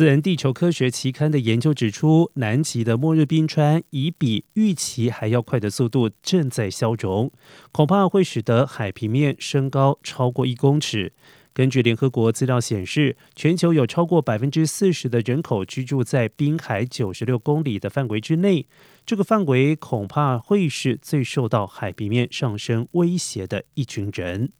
自然地球科学期刊的研究指出，南极的末日冰川以比预期还要快的速度正在消融，恐怕会使得海平面升高超过一公尺。根据联合国资料显示，全球有超过百分之四十的人口居住在滨海九十六公里的范围之内，这个范围恐怕会是最受到海平面上升威胁的一群人。